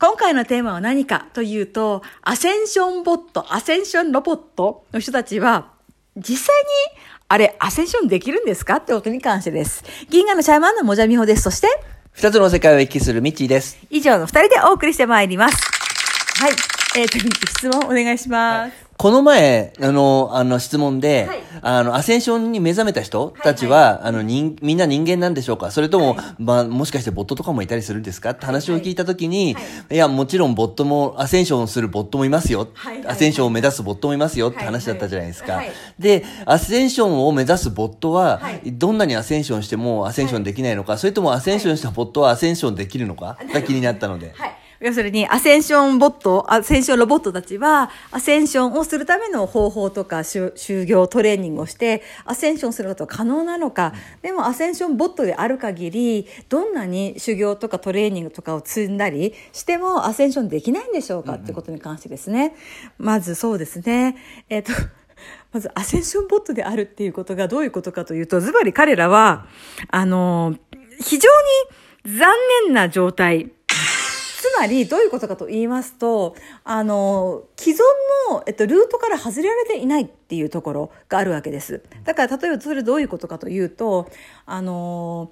今回のテーマは何かというと、アセンションボット、アセンションロボットの人たちは、実際に、あれ、アセンションできるんですかってことに関してです。銀河のシャーマンのもじゃみほです。そして、二つの世界を行き来するミッチーです。以上の二人でお送りしてまいります。はい。えっ、ー質問お願いします。この前、あの、あの質問で、はい。あの、アセンションに目覚めた人たちは、あの、人、みんな人間なんでしょうか？それとも、まあ、もしかしてボットとかもいたりするんですか？って話を聞いたときに、い、や、もちろんボットも、アセンションするボットもいますよ。はい。はいアセンションを目指すボットもいますよって話だったじゃないですか。はい。はい。で、アセンションを目指すボットは、はい。どんなにアセンションしてもアセンションできないのか、それともアセンションしたボットはアセンションできるのか？が気になったので。はい。要するに、アセンションボット、アセンションロボットたちは、アセンションをするための方法とか、就就業、トレーニングをして、アセンションすることが可能なのか、でもアセンションボットである限り、どんなに修行とかトレーニングとかを積んだりしても、アセンションできないんでしょうかってことに関してですね。まずそうですね。えっ、と、まずアセンションボットであるっていうことがどういうことかというと、ズバリ彼らは、あの、非常に残念な状態。つまりどういうことかと言いますと、あの、既存の、えっと、ルートから外れられていないっていうところがあるわけです。だから例えばそれどういうことかというと、あの、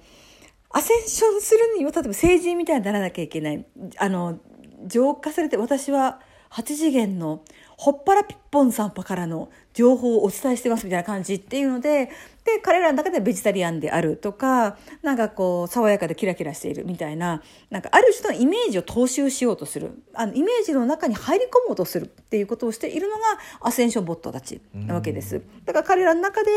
アセンションするには、例えば成人みたいにならなきゃいけない。あの、浄化されて、私は8次元のほっぱらピッポンさんぱからの情報をお伝えしてますみたいな感じっていうので、で、彼らの中ではベジタリアンであるとか、なんかこう、爽やかでキラキラしているみたいな、なんかある種のイメージを踏襲しようとする。あの、イメージの中に入り込もうとするっていうことをしているのがアセンションボットたちなわけです。だから彼らの中で、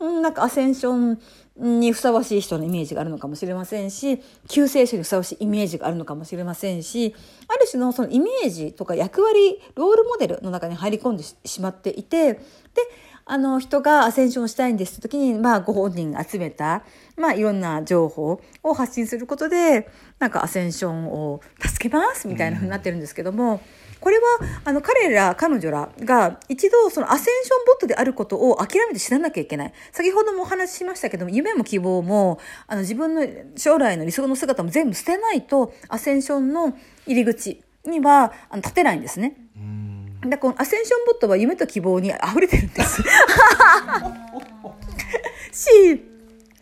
うん、なんかアセンションにふさわしい人のイメージがあるのかもしれませんし、救世主にふさわしいイメージがあるのかもしれませんし、ある種のそのイメージとか役割、ロールモデルの中に入り込んでししまっていて、で、あの人がアセンションしたいんですって時に、まあご本人が集めた、まあいろんな情報を発信することで、なんかアセンションを助けますみたいな風になってるんですけども、これはあの彼ら彼女らが一度そのアセンションボットであることを諦めて知らなきゃいけない先ほどもお話ししましたけども夢も希望もあの自分の将来の理想の姿も全部捨てないとアセンションの入り口にはあの立てないんですね。でこのアセンションボットは夢と希望に溢れてるんです。し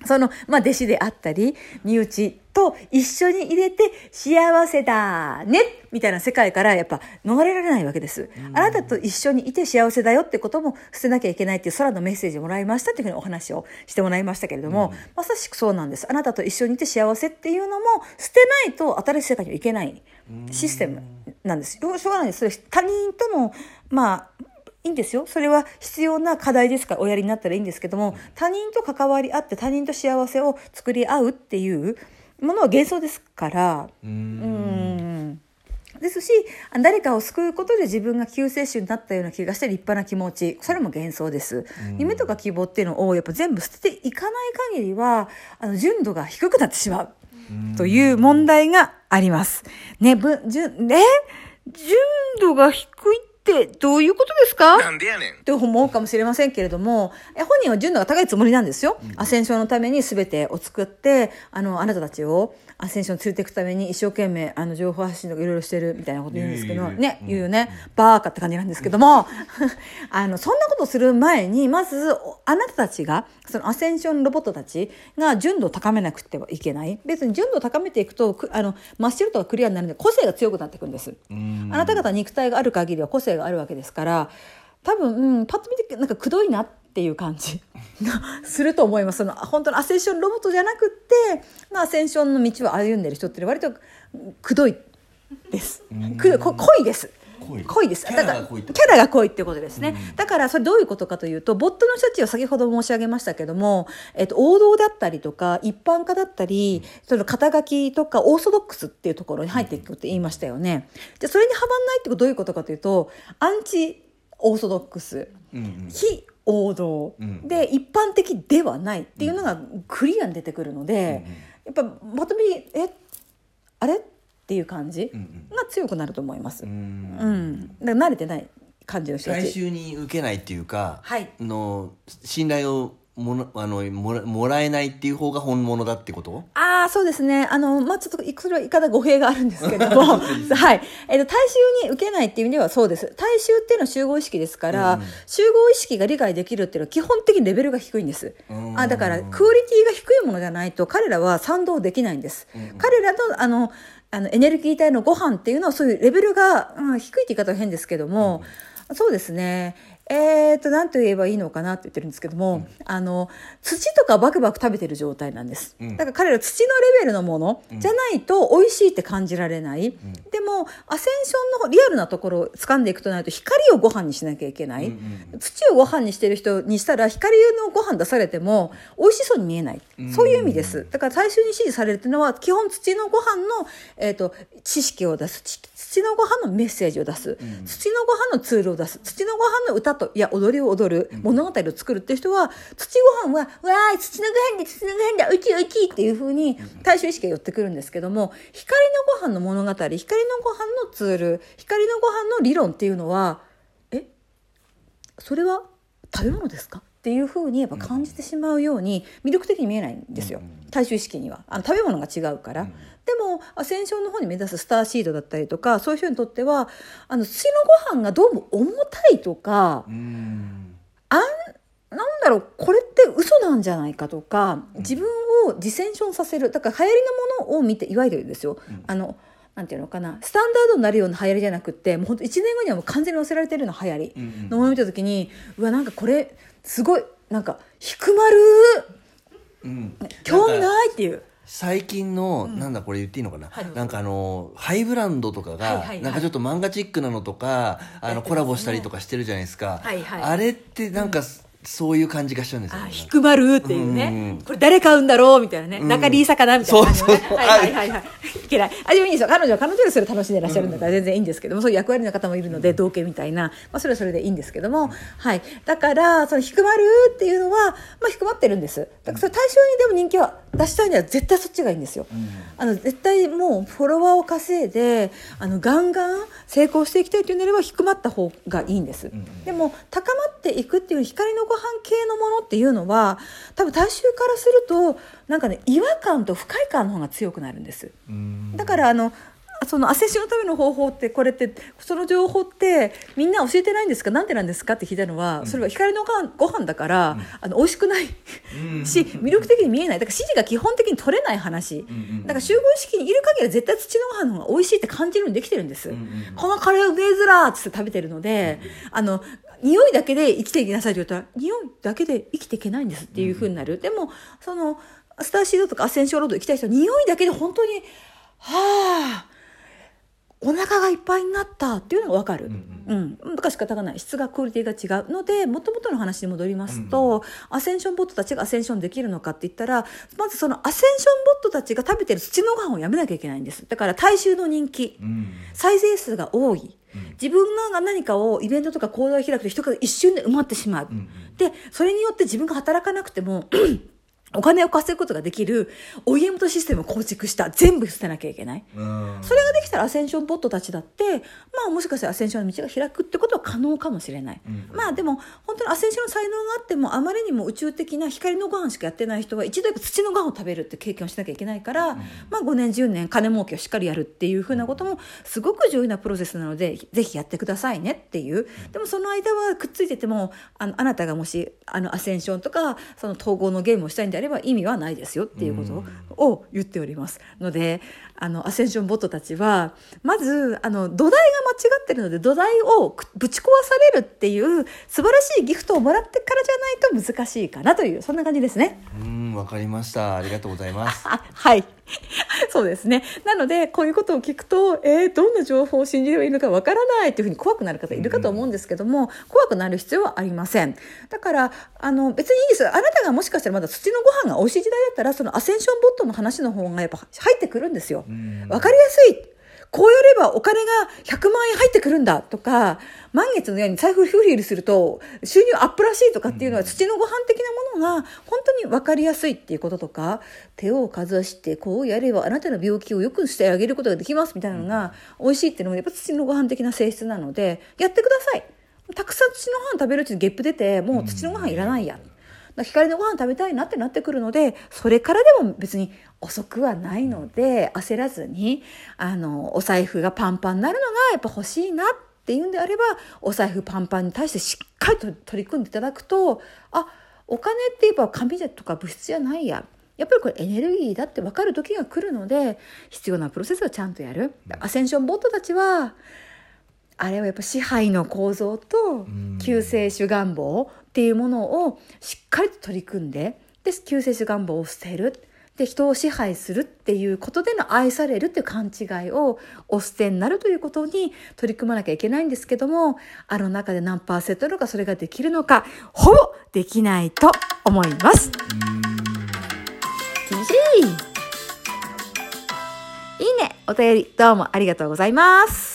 その、まあ、弟子であったり、身内と一緒に入れて幸せだねみたいな世界からやっぱ逃れられないわけです。あなたと一緒にいて幸せだよってことも捨てなきゃいけないっていう空のメッセージをもらいましたっていうふうにお話をしてもらいましたけれども、まさしくそうなんです。あなたと一緒にいて幸せっていうのも捨てないと新しい世界にはいけないシステムなんです。しょうがないです。それ他人との、まあ、いいんですよ。それは必要な課題ですからおやりになったらいいんですけども、他人と関わり合って他人と幸せを作り合うっていうものは幻想ですから、うんですし、誰かを救うことで自分が救世主になったような気がして立派な気持ち、それも幻想です。夢とか希望っていうのをやっぱ全部捨てていかない限りは、あの、純度が低くなってしまう。という問題があります。ね、ぶ、じゅ、え？純度が低いってどういうことですか？なんでやねん。って思うかもしれませんけれども、え本人は純度が高いつもりなんですよ。アセンションのために全てを作って、あの、あなたたちをアセンションに連れていくために一生懸命、あの、情報発信とかいろいろしてるみたいなこと言うんですけど、ね、言うよね。バーカって感じなんですけども、あの、そんなことする前に、まず、あなたたちが、そのアセンションロボットたちが純度を高めなくてはいけない。別に純度を高めていくと、くあの、真っ白とかクリアになるので、個性が強くなっていくんです。あなた方肉体がある限りは個性があるわけですから、多分、うん、パッと見てなんかくどいなっていう感じが すると思います。その本当のアセンションロボットじゃなくって、まあ、アセンションの道を歩んでる人って割とくどいです。濃いです。濃いです。キャラが濃いキャラが濃いってことですね。だからそれどういうことかというと、ボットの人たちは先ほど申し上げましたけども、えっと、王道だったりとか、一般化だったり、その肩書きとかオーソドックスっていうところに入っていくって言いましたよね。じゃあそれにはまんないってことどういうことかというと、アンチオーソドックス、非王道、で一般的ではないっていうのがクリアに出てくるので、やっぱまとめにえあれ？っていう感じが強くなると思います。うん、だから慣れてない感じの人たち。大衆に受けないっていうか、はいの信頼をものあのもらもらえないっていう方が本物だってこと？ああ、そうですね。あの、まあ、ちょっと、それは言い方語弊があるんですけれども、はい。えっ、と、大衆に受けないっていう意味ではそうです。大衆っていうのは集合意識ですから、集合意識が理解できるっていうのは基本的にレベルが低いんです。うんあだから、クオリティが低いものじゃないと、彼らは賛同できないんです。彼らの、あの、あのエネルギー体のご飯っていうのはそういうレベルが、うん、低いって言い方は変ですけども、そうですね。えー、と、なんと言えばいいのかなって言ってるんですけども、あの、土とかバクバク食べてる状態なんです。うんだから彼ら土のレベルのものじゃないと美味しいって感じられない。でも、アセンションのリアルなところを掴んでいくとなると、光をご飯にしなきゃいけない。うんうん土をご飯にしてる人にしたら、光のご飯出されても美味しそうに見えない。そういう意味です。だから最初に指示されるっていうのは、基本土のご飯の、えっ、と、知識を出す。ち土のご飯のメッセージを出す。土のご飯のツールを出す。土のご飯の歌と、いや、踊りを踊る。物語を作るっていう人は、土ご飯は、わーい、土のご飯で、土のご飯だ、うちうちっていうふうに、大衆意識が寄ってくるんですけども、光のご飯の物語、光のご飯のツール、光のご飯の理論っていうのは、えそれは食べ物ですか？っていうふうにやっぱ感じてしまうように魅力的に見えないんですよ、大衆意識には。あの食べ物が違うから、でもアセンションの方に目指すスターシードだったりとかそういう人にとってはあの土のご飯がどうも重たいとかうん。あんなんだろうこれって嘘なんじゃないかとか自分をディセンションさせるだから流行りのものを見ていわゆるですよ、あのなんていうのかなスタンダードになるような流行りじゃなくってもう本当1年後にはもう完全に忘れられてるような流行りのものを見た時に、うわなんかこれすごいなんか低まるうん。興味ないっていう。最近の、なんだこれ言っていいのかな、はいなんかあのハイブランドとかが、はいはいはい。なんかちょっと漫画チックなのとかあのやってますねコラボしたりとかしてるじゃないですか、はいはい。あれってなんか、そういう感じがしちゃうんですよあね低まるっていうね、うん。これ誰買うんだろうみたいなね、うん。中リーサかなみたいな感じのね。そうそう。はいはい。はいはいい。けない。あでもいいんですよ。彼女は彼女でそれ楽しんでらっしゃるんだから全然いいんですけども、そういう役割の方もいるので同型みたいな、まあ、それはそれでいいんですけども、はい、だからその低まるっていうのは、まあ、低まってるんです。だからそれ対象にでも人気は出したいには絶対そっちがいいんですよ、あの絶対もうフォロワーを稼いであのガンガン成功していきたいというなれば低まった方がいいんです、でも高まっていくっていう光のご飯系のものっていうのは多分大衆からするとなんかね違和感と不快感の方が強くなるんです。うん。だからあのそのアセッシのための方法ってこれってその情報ってみんな教えてないんですか？なんでなんですか？って聞いたのは、それは光のご飯ご飯だから、あの美味しくないし魅力的に見えない。だから指示が基本的に取れない話、だから集合意識にいる限りは絶対土のご飯の方が美味しいって感じるようにできてるんです、このカレーうめえずらーっつって食べてるので、あの匂いだけで生きていきなさいって言ったら匂いだけで生きていけないんですっていうふうになる、でもそのスターシードとかアセンションロード行きたい人は匂いだけで本当にはあお腹がいっぱいになったっていうのが分かる。うん、だから仕方がない。質がクオリティが違うのでもともとの話に戻りますと、アセンションボットたちがアセンションできるのかって言ったらまずそのアセンションボットたちが食べてる土のご飯をやめなきゃいけないんです。だから大衆の人気、うん再生数が多い、自分のが何かをイベントとか講座を開くと人が一瞬で埋まってしまう、でそれによって自分が働かなくてもお金を稼ぐことができる OEM とシステムを構築した全部捨てなきゃいけない。うん。それができたらアセンションボットたちだってまあもしかしたらアセンションの道が開くってことは可能かもしれない、まあでも本当にアセンションの才能があってもあまりにも宇宙的な光のご飯しかやってない人は一度やっぱ土のご飯を食べるって経験をしなきゃいけないから、まあ5年10年金儲けをしっかりやるっていうふうなこともすごく重要なプロセスなのでぜひやってくださいねっていう。でもその間はくっついててもあのあなたがもしあのアセンションとかその統合のゲームをしたいんであれば意味はないですよっていうことを言っておりますのであのアセンションボットたちはまずあの土台が間違ってるので土台をくぶち壊されるっていう素晴らしいギフトをもらってからじゃないと難しいかなというそんな感じですね。うんわかりましたありがとうございますあ はい。そうですね。なので、こういうことを聞くと、えー、どんな情報を信じればいいのかわからないっていうふうに怖くなる方いるかと思うんですけども、怖くなる必要はありません。だから、あの、別にいいですよ。あなたがもしかしたらまだ土のご飯が美味しい時代だったら、そのアセンションボットの話の方がやっぱ入ってくるんですよ。わかりやすい。こうやればお金が100万円入ってくるんだとか、満月のように財布フルフルすると収入アップらしいとかっていうのは土のご飯的なものが本当に分かりやすいっていうこととか、手をかざしてこうやればあなたの病気を良くしてあげることができますみたいなのが美味しいっていうのもやっぱ土のご飯的な性質なので、やってください。たくさん土のご飯食べるうちにゲップ出て、もう土のご飯いらないや。ら光のご飯食べたいなってなってくるのでそれからでも別に遅くはないので焦らずにあのお財布がパンパンになるのがやっぱ欲しいなっていうんであればお財布パンパンに対してしっかりと取り組んでいただくとあお金って言えば紙とか物質じゃないや。やっぱりこれエネルギーだって分かる時が来るので必要なプロセスをちゃんとやる。アセンションボットたちはあれはやっぱ支配の構造と救世主願望っていうものをしっかりと取り組んでで救世主願望を捨てるで人を支配するっていうことでの愛されるっていう勘違いをお捨てになるということに取り組まなきゃいけないんですけどもあの中で何パーセントのかそれができるのかほぼできないと思います。いいねお便りどうもありがとうございます。